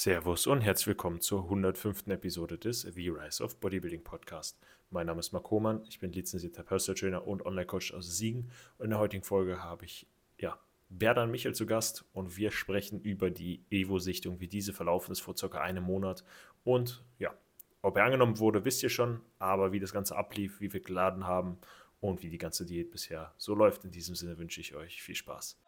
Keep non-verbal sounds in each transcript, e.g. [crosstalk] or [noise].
Servus und herzlich willkommen zur 105. Episode des The Rise of Bodybuilding Podcast. Mein Name ist Marc Hohmann, ich bin lizenzierter Personal Trainer und Online-Coach aus Siegen und in der heutigen Folge habe ich ja, Berdan Michel zu Gast und wir sprechen über die Evo-Sichtung, wie diese verlaufen ist vor circa einem Monat und ja, ob er angenommen wurde, wisst ihr schon, aber wie das Ganze ablief, wie wir geladen haben und wie die ganze Diät bisher so läuft. In diesem Sinne wünsche ich euch viel Spaß.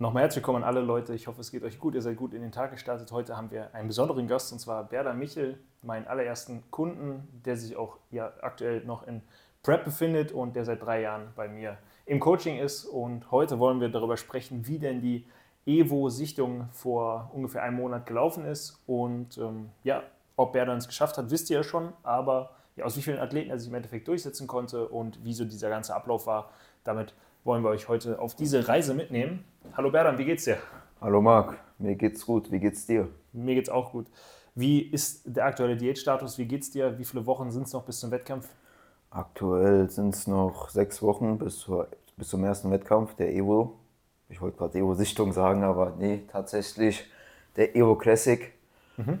Nochmal herzlich willkommen alle Leute. Ich hoffe, es geht euch gut. Ihr seid gut in den Tag gestartet. Heute haben wir einen besonderen Gast und zwar Berda Michel, meinen allerersten Kunden, der sich auch ja, aktuell noch in Prep befindet und der seit drei Jahren bei mir im Coaching ist. Und heute wollen wir darüber sprechen, wie denn die Evo-Sichtung vor ungefähr einem Monat gelaufen ist und ähm, ja, ob Berda es geschafft hat, wisst ihr ja schon, aber ja, aus wie vielen Athleten er sich im Endeffekt durchsetzen konnte und wieso dieser ganze Ablauf war, damit wollen wir euch heute auf diese Reise mitnehmen. Hallo Berdan, wie geht's dir? Hallo Marc, mir geht's gut. Wie geht's dir? Mir geht's auch gut. Wie ist der aktuelle Diätstatus? Wie geht's dir? Wie viele Wochen sind es noch bis zum Wettkampf? Aktuell sind es noch sechs Wochen bis, zur, bis zum ersten Wettkampf, der Evo. Ich wollte gerade Evo-Sichtung sagen, aber nee, tatsächlich der Evo Classic. Mhm.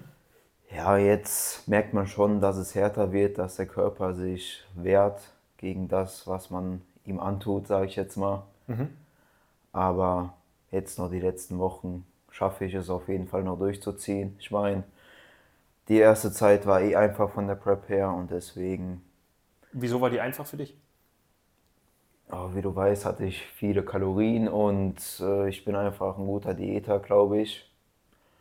Ja, jetzt merkt man schon, dass es härter wird, dass der Körper sich wehrt gegen das, was man ihm antut, sage ich jetzt mal. Mhm. Aber jetzt noch die letzten Wochen schaffe ich es auf jeden Fall noch durchzuziehen. Ich meine, die erste Zeit war eh einfach von der Prep her und deswegen. Wieso war die einfach für dich? Oh, wie du weißt, hatte ich viele Kalorien und äh, ich bin einfach ein guter Diäter, glaube ich.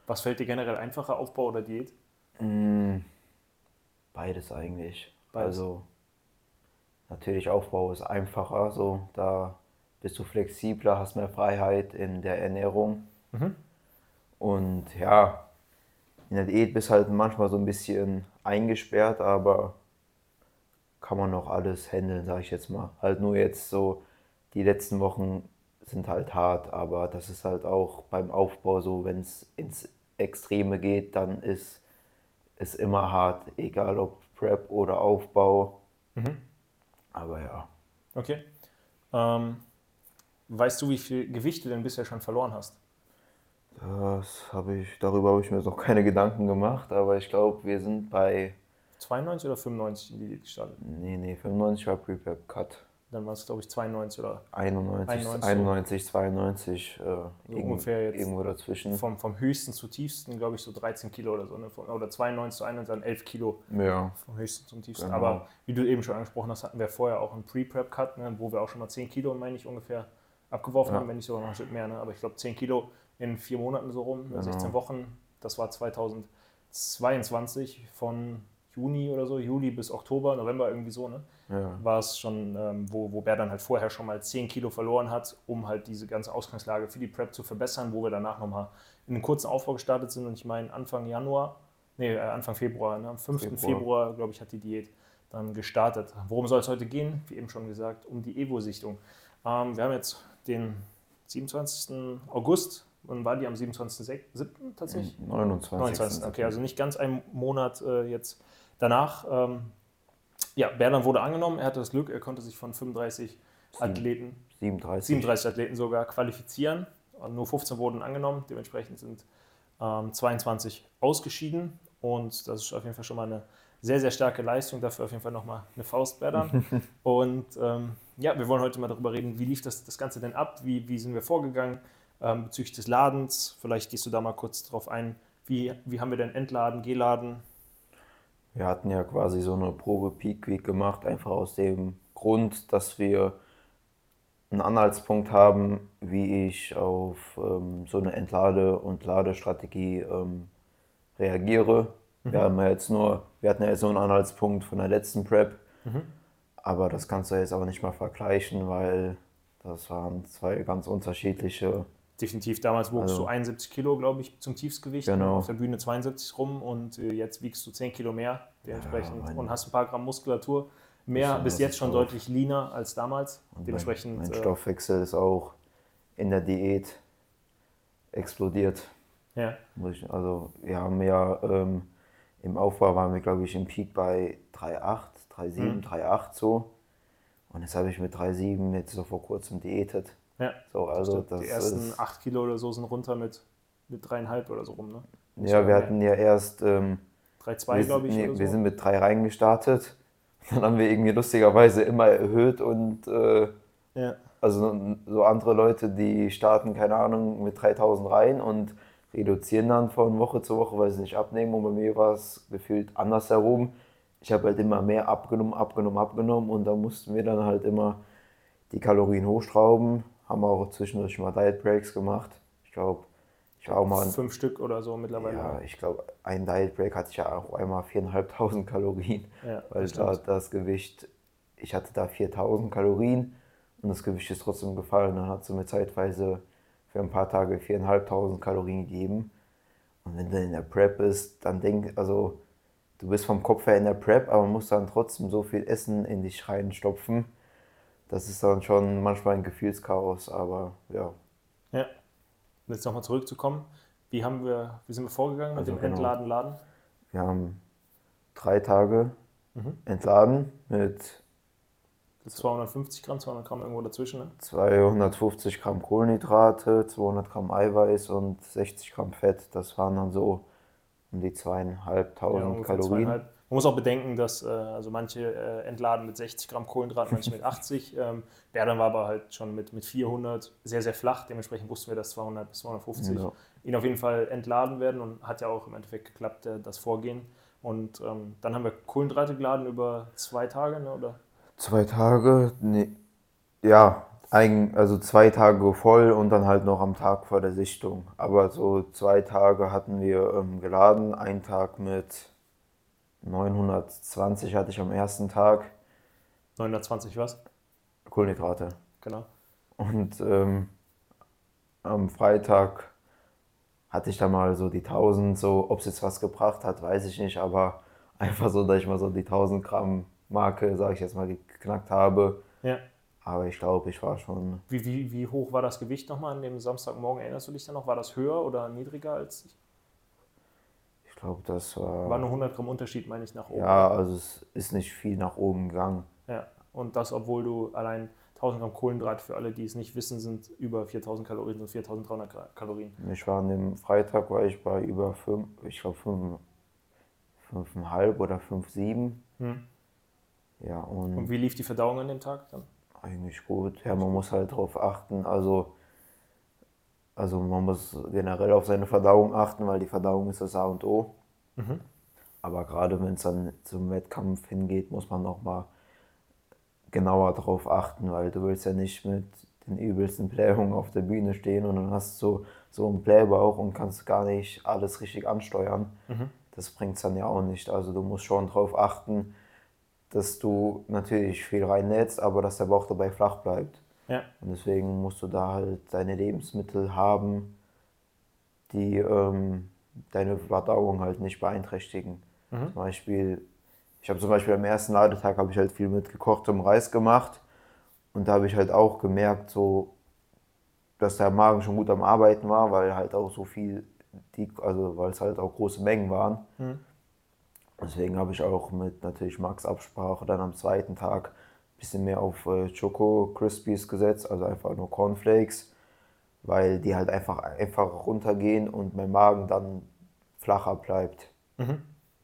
Was fällt dir generell einfacher, Aufbau oder Diät? Mm, beides eigentlich. Beides. Also natürlich Aufbau ist einfacher, so da bist du flexibler, hast mehr Freiheit in der Ernährung. Mhm. Und ja, in der Diät bist halt manchmal so ein bisschen eingesperrt, aber kann man noch alles handeln, sage ich jetzt mal. Halt nur jetzt so, die letzten Wochen sind halt hart, aber das ist halt auch beim Aufbau so, wenn es ins Extreme geht, dann ist ist immer hart, egal ob Prep oder Aufbau. Mhm. Aber ja. Okay. Ähm, weißt du, wie viel Gewicht du denn bisher schon verloren hast? Das habe ich, darüber habe ich mir noch keine Gedanken gemacht, aber ich glaube, wir sind bei 92 oder 95 in die gestartet? Nee, nee, 95 war Pre-Prep Cut. Dann war es, glaube ich, 92 oder 91, 91, 91 92, äh, so ungefähr jetzt irgendwo dazwischen. Vom, vom höchsten zu tiefsten, glaube ich, so 13 Kilo oder so. Ne? Oder 92 zu 91, dann 11 Kilo ja. vom höchsten zum tiefsten. Genau. Aber wie du eben schon angesprochen hast, hatten wir vorher auch einen Pre-Prep-Cut, ne? wo wir auch schon mal 10 Kilo, meine ich, ungefähr abgeworfen ja. haben, wenn nicht sogar noch ein Stück mehr. Ne? Aber ich glaube, 10 Kilo in vier Monaten so rum, genau. 16 Wochen. Das war 2022 von Juni oder so, Juli bis Oktober, November irgendwie so, ne? Ja. War es schon, ähm, wo, wo Bär dann halt vorher schon mal 10 Kilo verloren hat, um halt diese ganze Ausgangslage für die Prep zu verbessern, wo wir danach nochmal in einen kurzen Aufbau gestartet sind und ich meine Anfang Januar, nee, äh, Anfang Februar, ne? am 5. Februar, Februar glaube ich, hat die Diät dann gestartet. Worum soll es heute gehen? Wie eben schon gesagt, um die Evo-Sichtung. Ähm, wir haben jetzt den 27. August Wann war die am 27.07. tatsächlich? 29. 29. Okay, also nicht ganz einen Monat äh, jetzt Danach, ähm, ja, Berland wurde angenommen. Er hatte das Glück, er konnte sich von 35 Sieben, Athleten, 37. 37 Athleten sogar qualifizieren. Nur 15 wurden angenommen. Dementsprechend sind ähm, 22 ausgeschieden. Und das ist auf jeden Fall schon mal eine sehr, sehr starke Leistung. Dafür auf jeden Fall nochmal eine Faust, Berdan. [laughs] Und ähm, ja, wir wollen heute mal darüber reden, wie lief das, das Ganze denn ab? Wie, wie sind wir vorgegangen ähm, bezüglich des Ladens? Vielleicht gehst du da mal kurz drauf ein. Wie, wie haben wir denn Entladen, Geladen? Wir hatten ja quasi so eine Probe Peak Week gemacht, einfach aus dem Grund, dass wir einen Anhaltspunkt haben, wie ich auf ähm, so eine Entlade- und Ladestrategie ähm, reagiere. Mhm. Wir haben ja jetzt nur, wir hatten ja jetzt nur einen Anhaltspunkt von der letzten Prep, mhm. aber das kannst du jetzt aber nicht mal vergleichen, weil das waren zwei ganz unterschiedliche definitiv. Damals wogst also, du 71 Kilo, glaube ich, zum Tiefsgewicht. Genau. Auf der Bühne 72 rum und äh, jetzt wiegst du 10 Kilo mehr dementsprechend ja, und hast ein paar Gramm Muskulatur. Mehr, bis jetzt schon deutlich leaner als damals. Und dementsprechend. Mein, mein äh, Stoffwechsel ist auch in der Diät explodiert. Ja. Also wir haben ja ähm, im Aufbau waren wir, glaube ich, im Peak bei 3,8, 3,7, mhm. 3,8 so. Und jetzt habe ich mit 3,7 jetzt so vor kurzem diätet. Ja. So, also das die ersten 8 Kilo oder so sind runter mit, mit 3,5 oder so rum, ne? ja, wir hatten ja erst. Ähm, 3,2 glaube ich. Nee, so. wir sind mit 3 reingestartet. [laughs] Dann haben wir irgendwie lustigerweise immer erhöht und. Äh, ja. Also so andere Leute, die starten, keine Ahnung, mit 3000 rein und reduzieren dann von Woche zu Woche, weil sie nicht abnehmen. Und bei mir war es gefühlt andersherum. Ich habe halt immer mehr abgenommen, abgenommen, abgenommen und da mussten wir dann halt immer die Kalorien hochschrauben. Haben auch zwischendurch mal Diet Breaks gemacht. Ich glaube, ich war auch mal. Fünf Stück oder so mittlerweile. Ja, ich glaube, ein Diet Break hatte ich ja auch einmal 4.500 Kalorien, ja, weil da das Gewicht, ich hatte da 4.000 Kalorien und das Gewicht ist trotzdem gefallen. Dann hat sie mir zeitweise für ein paar Tage 4.500 Kalorien gegeben. Und wenn du in der Prep bist, dann denk, also du bist vom Kopf her in der Prep, aber musst dann trotzdem so viel Essen in dich reinstopfen. Das ist dann schon manchmal ein Gefühlschaos, aber ja. Ja. Und jetzt nochmal zurückzukommen. Wie, haben wir, wie sind wir vorgegangen mit also dem genau. Entladen, Laden? Wir haben drei Tage mhm. entladen mit 250 Gramm, 200 Gramm irgendwo dazwischen, ne? 250 Gramm Kohlenhydrate, 200 Gramm Eiweiß und 60 Gramm Fett. Das waren dann so um die zweieinhalbtausend ja, Kalorien. Zweieinhalb. Man muss auch bedenken, dass äh, also manche äh, entladen mit 60 Gramm Kohlenhydrate, manche mit 80. [laughs] Ähm, der dann war aber halt schon mit, mit 400 sehr, sehr flach. Dementsprechend wussten wir, dass 200 bis 250 ja. ihn auf jeden Fall entladen werden und hat ja auch im Endeffekt geklappt, äh, das Vorgehen. Und ähm, dann haben wir Kohlenhydrate geladen über zwei Tage, ne, oder? Zwei Tage, nee, ja, ein, also zwei Tage voll und dann halt noch am Tag vor der Sichtung. Aber so zwei Tage hatten wir ähm, geladen, einen Tag mit 920 hatte ich am ersten Tag. 920 was? Kohlenhydrate. Genau. Und ähm, am Freitag hatte ich dann mal so die 1000, so ob es jetzt was gebracht hat, weiß ich nicht, aber [laughs] einfach so, dass ich mal so die 1000 Gramm Marke, sage ich jetzt mal, geknackt habe. Ja. Aber ich glaube, ich war schon. Wie, wie, wie hoch war das Gewicht nochmal an dem Samstagmorgen? Erinnerst du dich da noch? War das höher oder niedriger als ich? Ich glaube, das war. War nur 100 Gramm Unterschied, meine ich, nach oben. Ja, also es ist nicht viel nach oben gegangen. Ja, und das, obwohl du allein 1000 Gramm Kohlenhydrat, für alle, die es nicht wissen, sind über 4000 Kalorien, und 4300 Kalorien. Ich war an dem Freitag, war ich bei über 5, ich glaube 5,5 oder 5,7. Hm. Ja, und, und wie lief die Verdauung an dem Tag dann? Eigentlich gut. Ja, man muss halt darauf achten. Also, also man muss generell auf seine Verdauung achten, weil die Verdauung ist das A und O. Mhm. Aber gerade wenn es dann zum Wettkampf hingeht, muss man nochmal genauer darauf achten, weil du willst ja nicht mit den übelsten Blähungen auf der Bühne stehen und dann hast du so einen Blähbauch und kannst gar nicht alles richtig ansteuern. Mhm. Das bringt es dann ja auch nicht. Also du musst schon darauf achten, dass du natürlich viel reinnähst, aber dass der Bauch dabei flach bleibt. Ja. Und deswegen musst du da halt deine Lebensmittel haben, die ähm, deine Verdauung halt nicht beeinträchtigen. Mhm. Zum Beispiel, ich habe zum Beispiel am ersten Ladetag habe ich halt viel mit gekochtem Reis gemacht und da habe ich halt auch gemerkt, so, dass der Magen schon gut am Arbeiten war, weil halt auch so viel, die, also weil es halt auch große Mengen waren. Mhm. Deswegen habe ich auch mit natürlich Max Absprache dann am zweiten Tag bisschen mehr auf äh, Choco Crispies gesetzt, also einfach nur Cornflakes, weil die halt einfach, einfach runtergehen und mein Magen dann flacher bleibt. Mhm.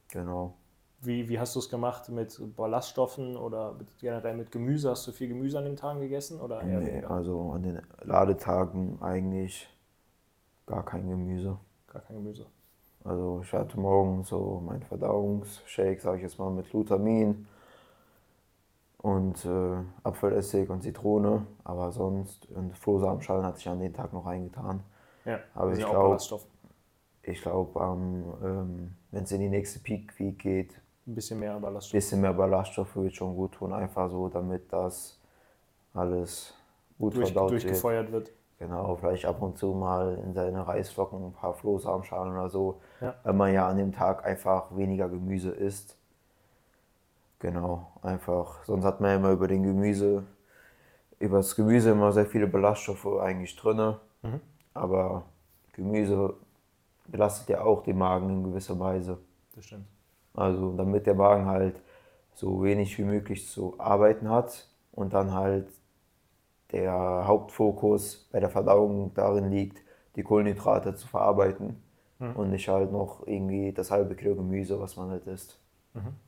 Genau. Wie, wie hast du es gemacht mit Ballaststoffen oder mit, generell mit Gemüse? Hast du viel Gemüse an den Tagen gegessen? Oder nee, also an den Ladetagen eigentlich gar kein Gemüse. Gar kein Gemüse. Also ich hatte morgen so mein Verdauungsshake, sage ich jetzt mal, mit Glutamin und äh, Apfelessig und Zitrone. Aber sonst, und Flohsamenschalen hatte ich an den Tag noch reingetan. Ja, aber ich glaube, ich glaube, ähm, wenn es in die nächste Peak Week geht, ein bisschen mehr Ballaststoffe. bisschen mehr Ballaststoffe wird schon gut tun, einfach so, damit das alles gut Durch, verdaut durchgefeuert wird. wird. Genau, vielleicht ab und zu mal in seine Reisflocken ein paar Flohsamenschalen oder so, ja. weil man ja an dem Tag einfach weniger Gemüse isst. Genau, einfach. Sonst hat man ja immer über den Gemüse, über das Gemüse immer sehr viele Ballaststoffe eigentlich drin. Mhm. Aber Gemüse belastet ja auch den Magen in gewisser Weise. Das stimmt. Also damit der Magen halt so wenig wie möglich zu arbeiten hat und dann halt der Hauptfokus bei der Verdauung darin liegt, die Kohlenhydrate zu verarbeiten mhm. und nicht halt noch irgendwie das halbe Kilo Gemüse, was man halt isst. Mhm.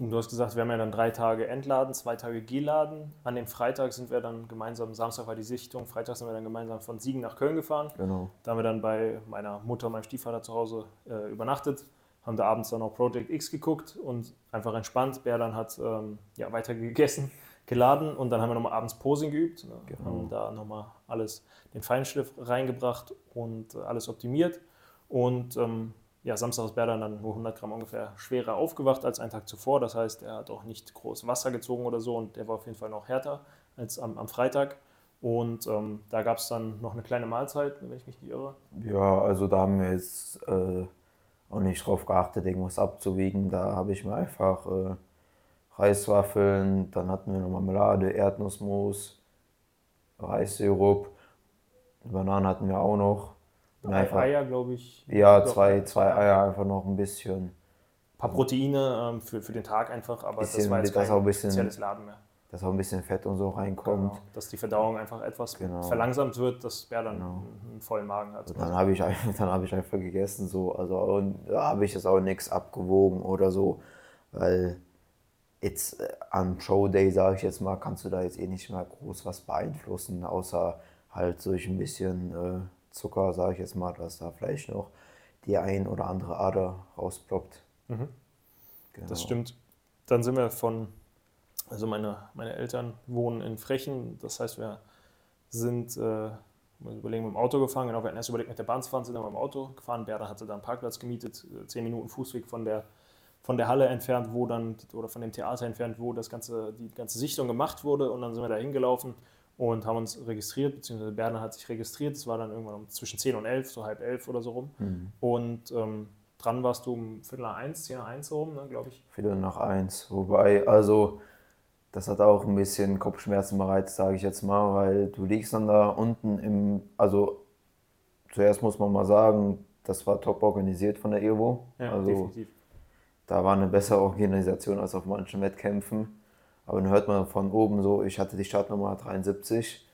Du hast gesagt, wir haben ja dann drei Tage Entladen, zwei Tage Geladen. An dem Freitag sind wir dann gemeinsam, Samstag war die Sichtung, Freitag sind wir dann gemeinsam von Siegen nach Köln gefahren. Genau. Da haben wir dann bei meiner Mutter und meinem Stiefvater zu Hause äh, übernachtet, haben da abends dann noch Project X geguckt und einfach entspannt. Berdan hat ähm, ja, weiter [laughs] gegessen, geladen und dann haben wir nochmal abends Posing geübt. Ne? Genau. Haben da nochmal alles, den Feinschliff reingebracht und äh, alles optimiert. Und ähm, ja, Samstag ist Berdan dann nur 100 Gramm ungefähr schwerer aufgewacht als einen Tag zuvor. Das heißt, er hat auch nicht groß Wasser gezogen oder so und der war auf jeden Fall noch härter als am, am Freitag. Und ähm, da gab es dann noch eine kleine Mahlzeit, wenn ich mich nicht irre. Ja, also da haben wir jetzt äh, auch nicht drauf geachtet, irgendwas abzuwiegen. Da habe ich mir einfach äh, Reiswaffeln, dann hatten wir noch Marmelade, Erdnussmus, Reissirup, Bananen hatten wir auch noch. Drei Eier, glaube ich. Ja, zwei, zwei Eier, einfach noch ein bisschen. Ein paar Proteine ähm, für, für den Tag einfach, aber bisschen, das war jetzt kein auch bisschen, spezielles Laden mehr. Dass auch ein bisschen Fett und so reinkommt. Genau, dass die Verdauung einfach etwas genau. verlangsamt wird, dass Bär dann genau. einen vollen Magen hat. Und dann habe ich, einfach, [laughs] hab ich einfach gegessen, so. Also da habe ich jetzt auch nichts abgewogen oder so, weil jetzt äh, am Showday, sage ich jetzt mal, kannst du da jetzt eh nicht mehr groß was beeinflussen, außer halt durch ein bisschen. Äh, Zucker, sage ich jetzt mal, dass da vielleicht noch die ein oder andere Ader rausploppt. Mhm. Genau. Das stimmt. Dann sind wir von, also meine, meine Eltern wohnen in Frechen, das heißt, wir sind, äh, überlegen, mit dem Auto gefahren, genau, wir hatten erst überlegt, mit der Bahn zu fahren, sind dann mit dem Auto gefahren. Berda hatte da einen Parkplatz gemietet, äh, zehn Minuten Fußweg von der, von der Halle entfernt, wo dann, oder von dem Theater entfernt, wo das ganze, die ganze Sichtung gemacht wurde und dann sind wir da hingelaufen und haben uns registriert, beziehungsweise Berner hat sich registriert. Es war dann irgendwann um zwischen 10 und 11, so halb elf oder so rum. Mhm. Und ähm, dran warst du um Viertel nach eins, 10 nach eins so rum, ne, glaube ich. Viertel nach eins. Wobei, also, das hat auch ein bisschen Kopfschmerzen bereitet, sage ich jetzt mal, weil du liegst dann da unten im, also zuerst muss man mal sagen, das war top organisiert von der Evo. Ja, also, definitiv. Da war eine bessere Organisation als auf manchen Wettkämpfen. Aber dann hört man von oben so, ich hatte die Startnummer 73.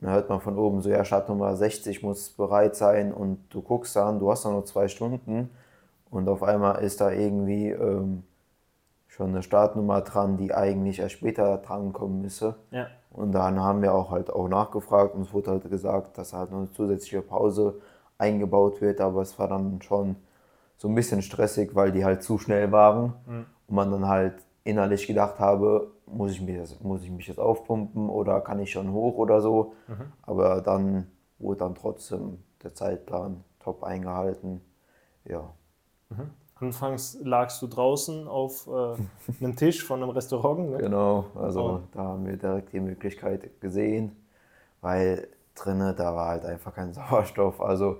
Dann hört man von oben so, ja, Startnummer 60 muss bereit sein und du guckst dann, du hast noch nur zwei Stunden und auf einmal ist da irgendwie ähm, schon eine Startnummer dran, die eigentlich erst später drankommen müsse. Ja. Und dann haben wir auch halt auch nachgefragt und es wurde halt gesagt, dass halt noch eine zusätzliche Pause eingebaut wird, aber es war dann schon so ein bisschen stressig, weil die halt zu schnell waren mhm. und man dann halt innerlich gedacht habe, muss ich, mich jetzt, muss ich mich jetzt aufpumpen oder kann ich schon hoch oder so. Mhm. Aber dann wurde dann trotzdem der Zeitplan top eingehalten. Ja. Mhm. Anfangs lagst du draußen auf äh, [laughs] einem Tisch von einem Restaurant. Ne? Genau, also oh. da haben wir direkt die Möglichkeit gesehen, weil drinnen da war halt einfach kein [laughs] Sauerstoff. Also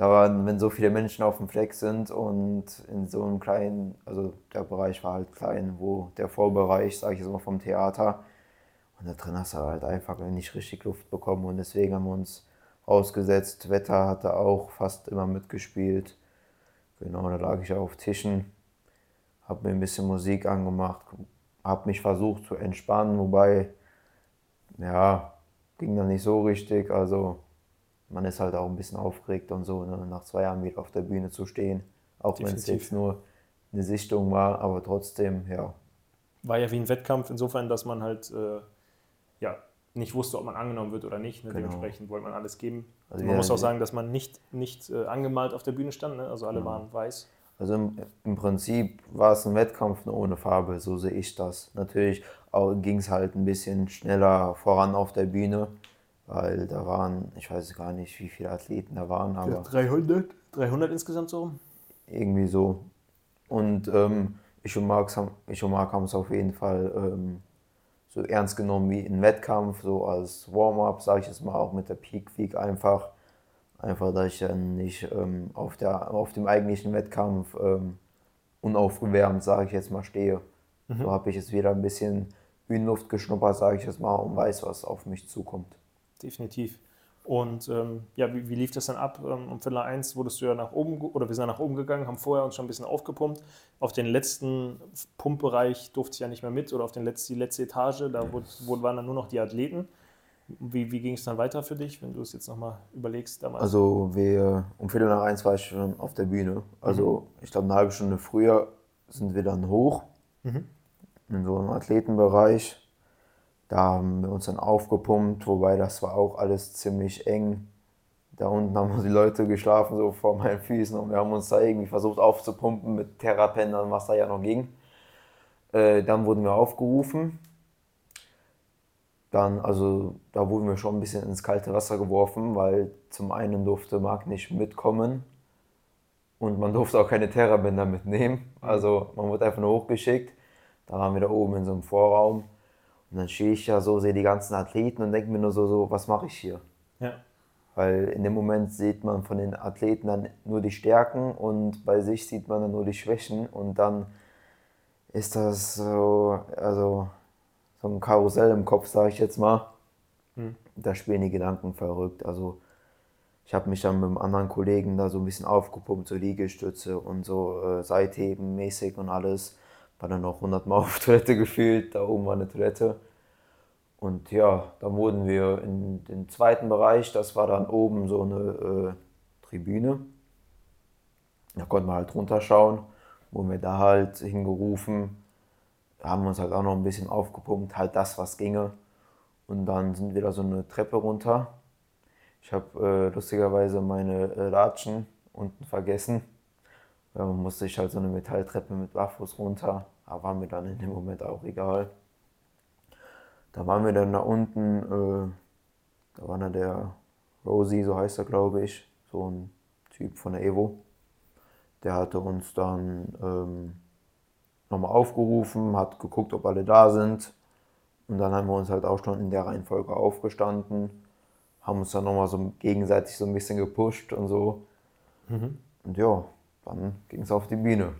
da waren, wenn so viele Menschen auf dem Fleck sind und in so einem kleinen, also der Bereich war halt klein, wo der Vorbereich, sage ich jetzt mal, vom Theater. Und da drin hast du halt einfach nicht richtig Luft bekommen und deswegen haben wir uns ausgesetzt. Wetter hatte auch fast immer mitgespielt. Genau, da lag ich auf Tischen, habe mir ein bisschen Musik angemacht, habe mich versucht zu entspannen, wobei, ja, ging dann nicht so richtig. Also man ist halt auch ein bisschen aufgeregt und so, ne? nach zwei Jahren wieder auf der Bühne zu stehen. Auch wenn es jetzt nur eine Sichtung war, aber trotzdem, ja. War ja wie ein Wettkampf insofern, dass man halt äh, ja, nicht wusste, ob man angenommen wird oder nicht. Ne? Genau. Dementsprechend wollte man alles geben. Also man ja, muss auch sagen, dass man nicht, nicht äh, angemalt auf der Bühne stand, ne? also alle ja. waren weiß. Also im, im, Prinzip war es ein Wettkampf nur ohne Farbe, so sehe ich das. Natürlich ging es halt ein bisschen schneller voran auf der Bühne weil da waren, ich weiß gar nicht, wie viele Athleten da waren, aber. 300? 300 insgesamt so? Irgendwie so. Und ähm, ich und Marc haben es auf jeden Fall ähm, so ernst genommen wie ein Wettkampf, so als Warm-up, sage ich jetzt mal, auch mit der Peak Week einfach. Einfach, dass ich dann nicht ähm, auf, der, auf dem eigentlichen Wettkampf ähm, unaufgewärmt, sage ich jetzt mal, stehe. Mhm. So habe ich jetzt wieder ein bisschen Bühnenluft geschnuppert, sage ich jetzt mal, und weiß, was auf mich zukommt definitiv. Und ähm, ja, wie, wie, lief das dann ab? Ähm, um Viertel eins wurdest du ja nach oben, oder wir sind nach oben gegangen, haben vorher uns schon ein bisschen aufgepumpt. Auf den letzten Pumpbereich durfte ich ja nicht mehr mit oder auf den letzten, die letzte Etage, da wurde, wurde, waren dann nur noch die Athleten. Wie, wie ging es dann weiter für dich, wenn du es jetzt nochmal überlegst damals? Also wir, um Viertel nach eins war ich schon auf der Bühne. Also mhm. ich glaube eine halbe Stunde früher sind wir dann hoch mhm. in so einem Athletenbereich da haben wir uns dann aufgepumpt, wobei das war auch alles ziemlich eng. Da unten haben die Leute geschlafen, so vor meinen Füßen, und wir haben uns da irgendwie versucht aufzupumpen mit Therapendern, was da ja noch ging. Äh, dann wurden wir aufgerufen. Dann, also, da wurden wir schon ein bisschen ins kalte Wasser geworfen, weil zum einen durfte Marc nicht mitkommen und man durfte auch keine Therabänder mitnehmen. Also, man wurde einfach nur hochgeschickt. Da waren wir da oben in so einem Vorraum und dann stehe ich ja so, sehe die ganzen Athleten und denke mir nur so, so was mache ich hier? Ja. Weil in dem Moment sieht man von den Athleten dann nur die Stärken und bei sich sieht man dann nur die Schwächen und dann ist das so, also so ein Karussell im Kopf, sage ich jetzt mal. Hm. Da spielen die Gedanken verrückt. Also ich habe mich dann mit einem anderen Kollegen da so ein bisschen aufgepumpt, so Liegestütze und so äh, Seitheben mäßig und alles war dann noch 100 Mal auf Toilette gefühlt, da oben war eine Toilette. Und ja, dann wurden wir in den zweiten Bereich, das war dann oben so eine äh, Tribüne. Da konnte man halt runterschauen, wurden wir da halt hingerufen, da haben wir uns halt auch noch ein bisschen aufgepumpt, halt das, was ginge. Und dann sind wir da so eine Treppe runter. Ich habe äh, lustigerweise meine äh, Latschen unten vergessen. Man musste ich halt so eine Metalltreppe mit Barfuß runter, aber war mir dann in dem Moment auch egal. Da waren wir dann da unten, äh, da war dann der Rosie, so heißt er glaube ich, so ein Typ von der Evo. Der hatte uns dann ähm, nochmal aufgerufen, hat geguckt, ob alle da sind. Und dann haben wir uns halt auch schon in der Reihenfolge aufgestanden, haben uns dann nochmal so gegenseitig so ein bisschen gepusht und so. Mhm. Und ja, dann ging es auf die Bühne.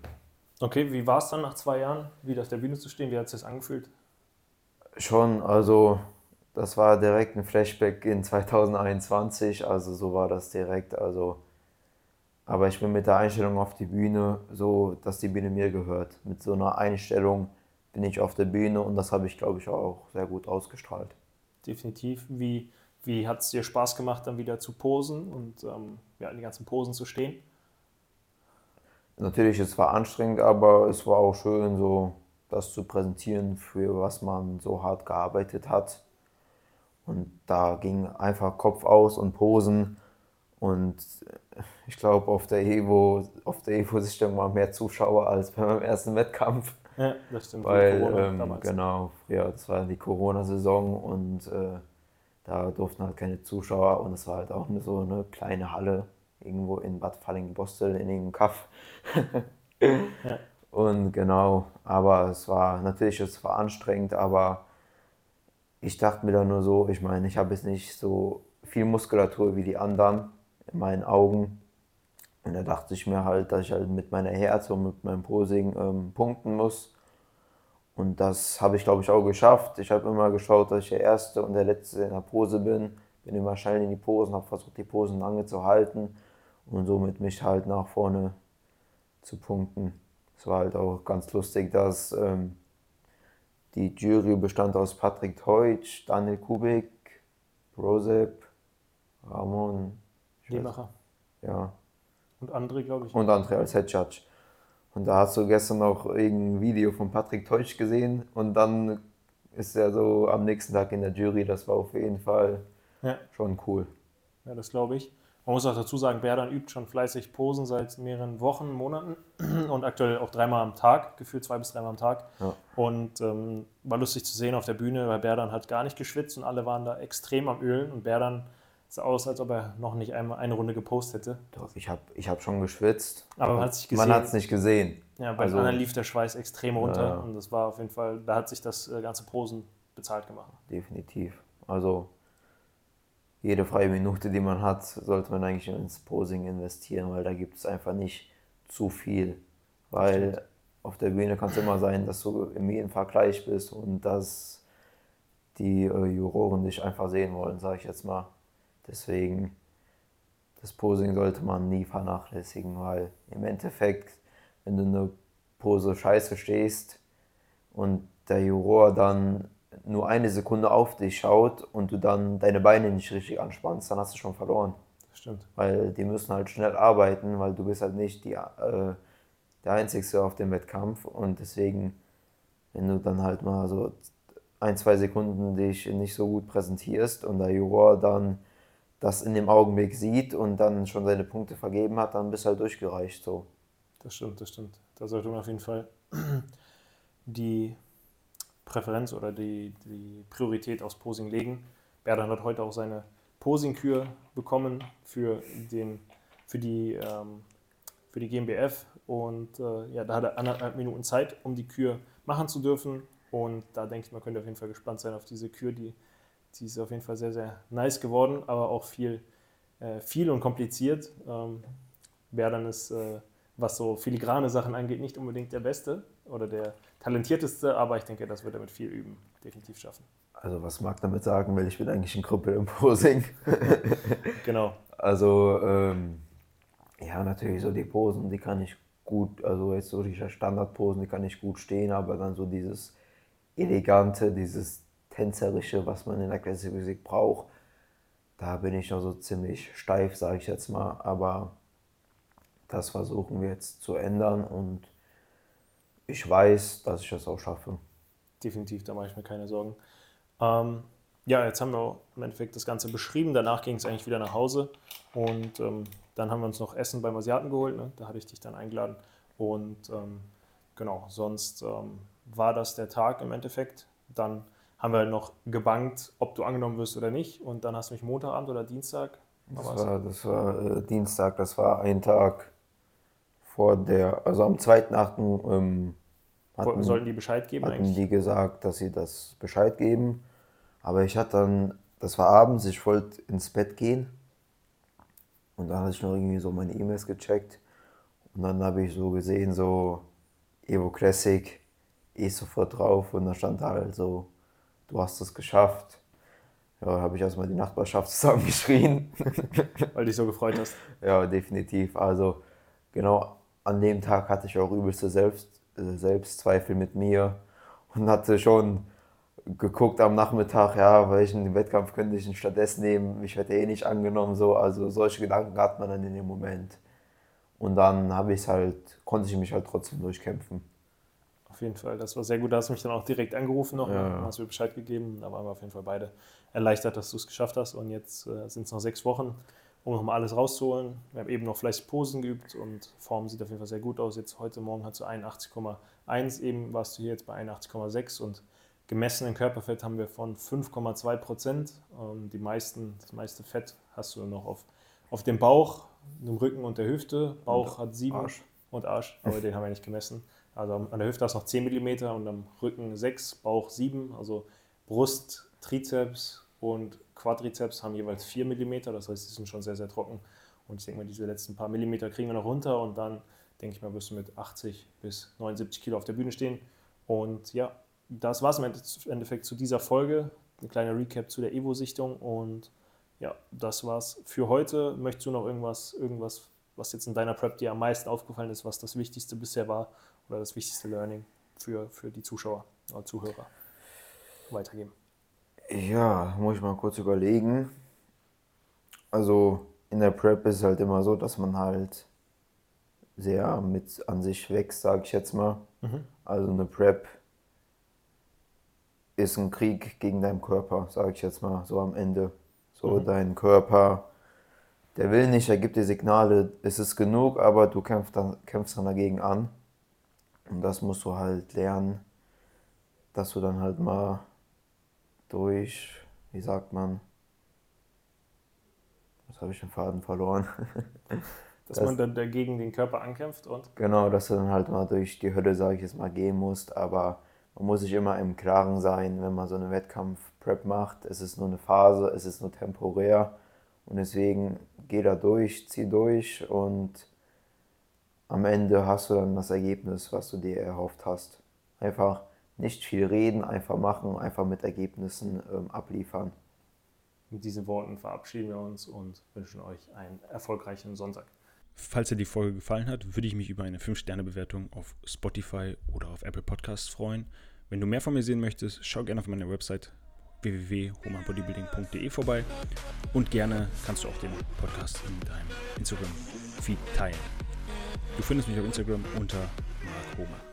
Okay, wie war es dann nach zwei Jahren, wieder auf der Bühne zu stehen? Wie hat es sich das angefühlt? Schon, also das war direkt ein Flashback in 2021, also so war das direkt. Also, aber ich bin mit der Einstellung auf die Bühne so, dass die Bühne mir gehört. Mit so einer Einstellung bin ich auf der Bühne und das habe ich, glaube ich, auch sehr gut ausgestrahlt. Definitiv. Wie, wie hat es dir Spaß gemacht, dann wieder zu posen und ähm, ja, in die ganzen Posen zu stehen? Natürlich, es war anstrengend, aber es war auch schön, so das zu präsentieren, für was man so hart gearbeitet hat. Und da ging einfach Kopf aus und Posen. Und ich glaube, auf der Evo, auf der Evo-Sichtung waren mehr Zuschauer als [laughs] beim ersten Wettkampf. Ja, das stimmt. Weil, ähm, genau, ja, das war die Corona-Saison und äh, da durften halt keine Zuschauer und es war halt auch so eine kleine Halle irgendwo in Bad Falling-Bostel in irgendeinem Kaff. [laughs] ja. Und genau, aber es war natürlich, es war anstrengend, aber ich dachte mir dann nur so, ich meine, ich habe jetzt nicht so viel Muskulatur wie die anderen in meinen Augen. Und da dachte ich mir halt, dass ich halt mit meiner Herz und mit meinem Posing ähm, punkten muss. Und das habe ich, glaube ich, auch geschafft. Ich habe immer geschaut, dass ich der Erste und der Letzte in der Pose bin. Bin immer schnell in die Posen, habe versucht, die Posen lange zu halten und somit mich halt nach vorne zu punkten. Es war halt auch ganz lustig, dass ähm, die Jury bestand aus Patrick Teutsch, Daniel Kubik, Rosep, Ramon. Lehmacher. Ja. Und André, glaube ich. Und André als Head Judge. Und da hast du gestern noch irgendein Video von Patrick Teutsch gesehen und dann ist er so am nächsten Tag in der Jury. Das war auf jeden Fall ja. schon cool. Ja, das glaube ich. Man muss auch dazu sagen, Berdan übt schon fleißig Posen seit mehreren Wochen, Monaten [clears throat] und aktuell auch dreimal am Tag, gefühlt zwei bis dreimal am Tag. Ja. Und ähm, war lustig zu sehen auf der Bühne, weil Berdan hat gar nicht geschwitzt und alle waren da extrem am Ölen und Berdan sah aus, als ob er noch nicht einmal eine Runde gepostet hätte. Doch, ich habe ich hab schon geschwitzt. Aber man hat es gesehen. Man hat es nicht gesehen. Ja, bei also, anderen lief der Schweiß extrem runter ja. und das war auf jeden Fall, da hat sich das äh, ganze Posen bezahlt gemacht. Definitiv. Also jede freie Minute, die man hat, sollte man eigentlich ins Posing investieren, weil da gibt es einfach nicht zu viel. Weil auf der Bühne kann es immer sein, dass du im jeden Vergleich bist und dass die äh, Juroren dich einfach sehen wollen, sage ich jetzt mal. Deswegen, das Posing sollte man nie vernachlässigen, weil im Endeffekt, wenn du eine Pose scheiße stehst und der Juror dann nur eine Sekunde auf dich schaut und du dann deine Beine nicht richtig anspannst, dann hast du schon verloren. Das stimmt. Weil die müssen halt schnell arbeiten, weil du bist halt nicht die, äh, der Einzige auf dem Wettkampf und deswegen, wenn du dann halt mal so ein, zwei Sekunden dich nicht so gut präsentierst und der Juror dann das in dem Augenblick sieht und dann schon seine Punkte vergeben hat, dann bist du halt durchgereicht so. Das stimmt, das stimmt. Da sollte man auf jeden Fall [clears throat] die Präferenz oder die, die Priorität aufs Posing legen. Berdan hat heute auch seine Posing-Kür bekommen für, den, für, die, ähm, für die GmbF und äh, ja, da hat er anderthalb Minuten Zeit, um die Kür machen zu dürfen und da denke ich, man könnte auf jeden Fall gespannt sein auf diese Kür, die, die ist auf jeden Fall sehr, sehr nice geworden, aber auch viel, äh, viel und kompliziert. Ähm, Berdan ist, äh, was so filigrane Sachen angeht, nicht unbedingt der Beste oder der talentierteste, aber ich denke, das wird er mit viel Üben definitiv schaffen. Also was mag damit sagen, weil ich bin eigentlich ein Krüppel im Posing. [laughs] genau. Also ähm, ja, natürlich so die Posen, die kann ich gut, also jetzt so die Standardposen, die kann ich gut stehen, aber dann so dieses elegante, dieses tänzerische, was man in der Classic Musik braucht, da bin ich noch so ziemlich steif, sage ich jetzt mal, aber das versuchen wir jetzt zu ändern und ich weiß, dass ich das auch schaffe. Definitiv, da mache ich mir keine Sorgen. Ähm, ja, jetzt haben wir im Endeffekt das Ganze beschrieben. Danach ging es eigentlich wieder nach Hause und ähm, dann haben wir uns noch Essen beim Asiaten geholt. Ne? Da hatte ich dich dann eingeladen. Und ähm, genau, sonst ähm, war das der Tag im Endeffekt. Dann haben wir noch gebankt, ob du angenommen wirst oder nicht. Und dann hast du mich Montagabend oder Dienstag. Das war, das war äh, Dienstag, das war ein Tag vor der, also am 2.8. Ähm, hatten, sollten die Bescheid geben hatten eigentlich? die gesagt, dass sie das Bescheid geben. Aber ich hatte dann, das war abends, ich wollte ins Bett gehen. Und dann hatte ich noch irgendwie so meine E-Mails gecheckt. Und dann habe ich so gesehen, so Evo Classic, eh sofort drauf. Und da stand halt so, du hast es geschafft. Ja, habe ich erstmal die Nachbarschaft [laughs] zusammengeschrien. [laughs] Weil dich so gefreut hast. Ja, definitiv. Also genau an dem Tag hatte ich auch übelste Selbst, Selbstzweifel mit mir und hatte schon geguckt am Nachmittag, ja, welchen Wettkampf könnte ich denn stattdessen nehmen? Ich werde eh nicht angenommen, so. Also solche Gedanken hat man dann in dem Moment. Und dann habe ich halt, konnte ich mich halt trotzdem durchkämpfen. Auf jeden Fall, das war sehr gut. Da hast du mich dann auch direkt angerufen noch, ja. Hast mir Bescheid gegeben. Da waren wir auf jeden Fall beide erleichtert, dass du es geschafft hast. Und jetzt äh, sind es noch sechs Wochen um nochmal alles rauszuholen. Wir haben eben noch fleißig Posen geübt und Form sieht auf jeden Fall sehr gut aus. Jetzt heute Morgen hat du 81,1, eben warst du hier jetzt bei 81,6 und gemessenen Körperfett haben wir von 5,2 Prozent. Ähm, die meisten, das meiste Fett hast du noch auf, auf dem Bauch, dem Rücken und der Hüfte. Bauch und hat 7 Arsch. und Arsch, aber den haben wir nicht gemessen. Also an der Hüfte hast du noch 10 mm und am Rücken 6, Bauch 7, also Brust, Trizeps und Quadrizeps haben jeweils 4 mm, das heißt, die sind schon sehr, sehr trocken. Und ich denke mal, diese letzten paar Millimeter kriegen wir noch runter und dann, denke ich mal, wirst du mit 80 bis 79 Kilo auf der Bühne stehen. Und ja, das war es im Endeffekt zu dieser Folge. Ein kleiner Recap zu der Evo-Sichtung und ja, das war's für heute. Möchtest du noch irgendwas, irgendwas, was jetzt in deiner Prep dir am meisten aufgefallen ist, was das Wichtigste bisher war oder das wichtigste Learning für, für die Zuschauer oder Zuhörer weitergeben? Ja, muss ich mal kurz überlegen. Also in der Prep ist es halt immer so, dass man halt sehr mit an sich wächst, sage ich jetzt mal. Mhm. Also eine Prep ist ein Krieg gegen deinen Körper, sage ich jetzt mal, so am Ende. So mhm. dein Körper, der will nicht, er gibt dir Signale, es ist genug, aber du kämpfst dann, kämpfst dann dagegen an. Und das musst du halt lernen, dass du dann halt mal durch, wie sagt man, jetzt habe ich den Faden verloren. [laughs] dass das, man dann dagegen den Körper ankämpft und? Genau, dass du dann halt mal durch die Hölle, sage ich jetzt mal, gehen musst, aber man muss sich immer im Klaren sein, wenn man so eine Wettkampf-Prep macht. Es ist nur eine Phase, es ist nur temporär und deswegen geh da durch, zieh durch und am Ende hast du dann das Ergebnis, was du dir erhofft hast. Einfach nicht viel reden, einfach machen, einfach mit Ergebnissen ähm, abliefern. Mit diesen Worten verabschieden wir uns und wünschen euch einen erfolgreichen Sonntag. Falls dir die Folge gefallen hat, würde ich mich über eine 5-Sterne-Bewertung auf Spotify oder auf Apple Podcasts freuen. Wenn du mehr von mir sehen möchtest, schau gerne auf meine Website www.homanbodybuilding.de vorbei und gerne kannst du auch den Podcast in deinem Instagram-Feed teilen. Du findest mich auf Instagram unter Mark Homer.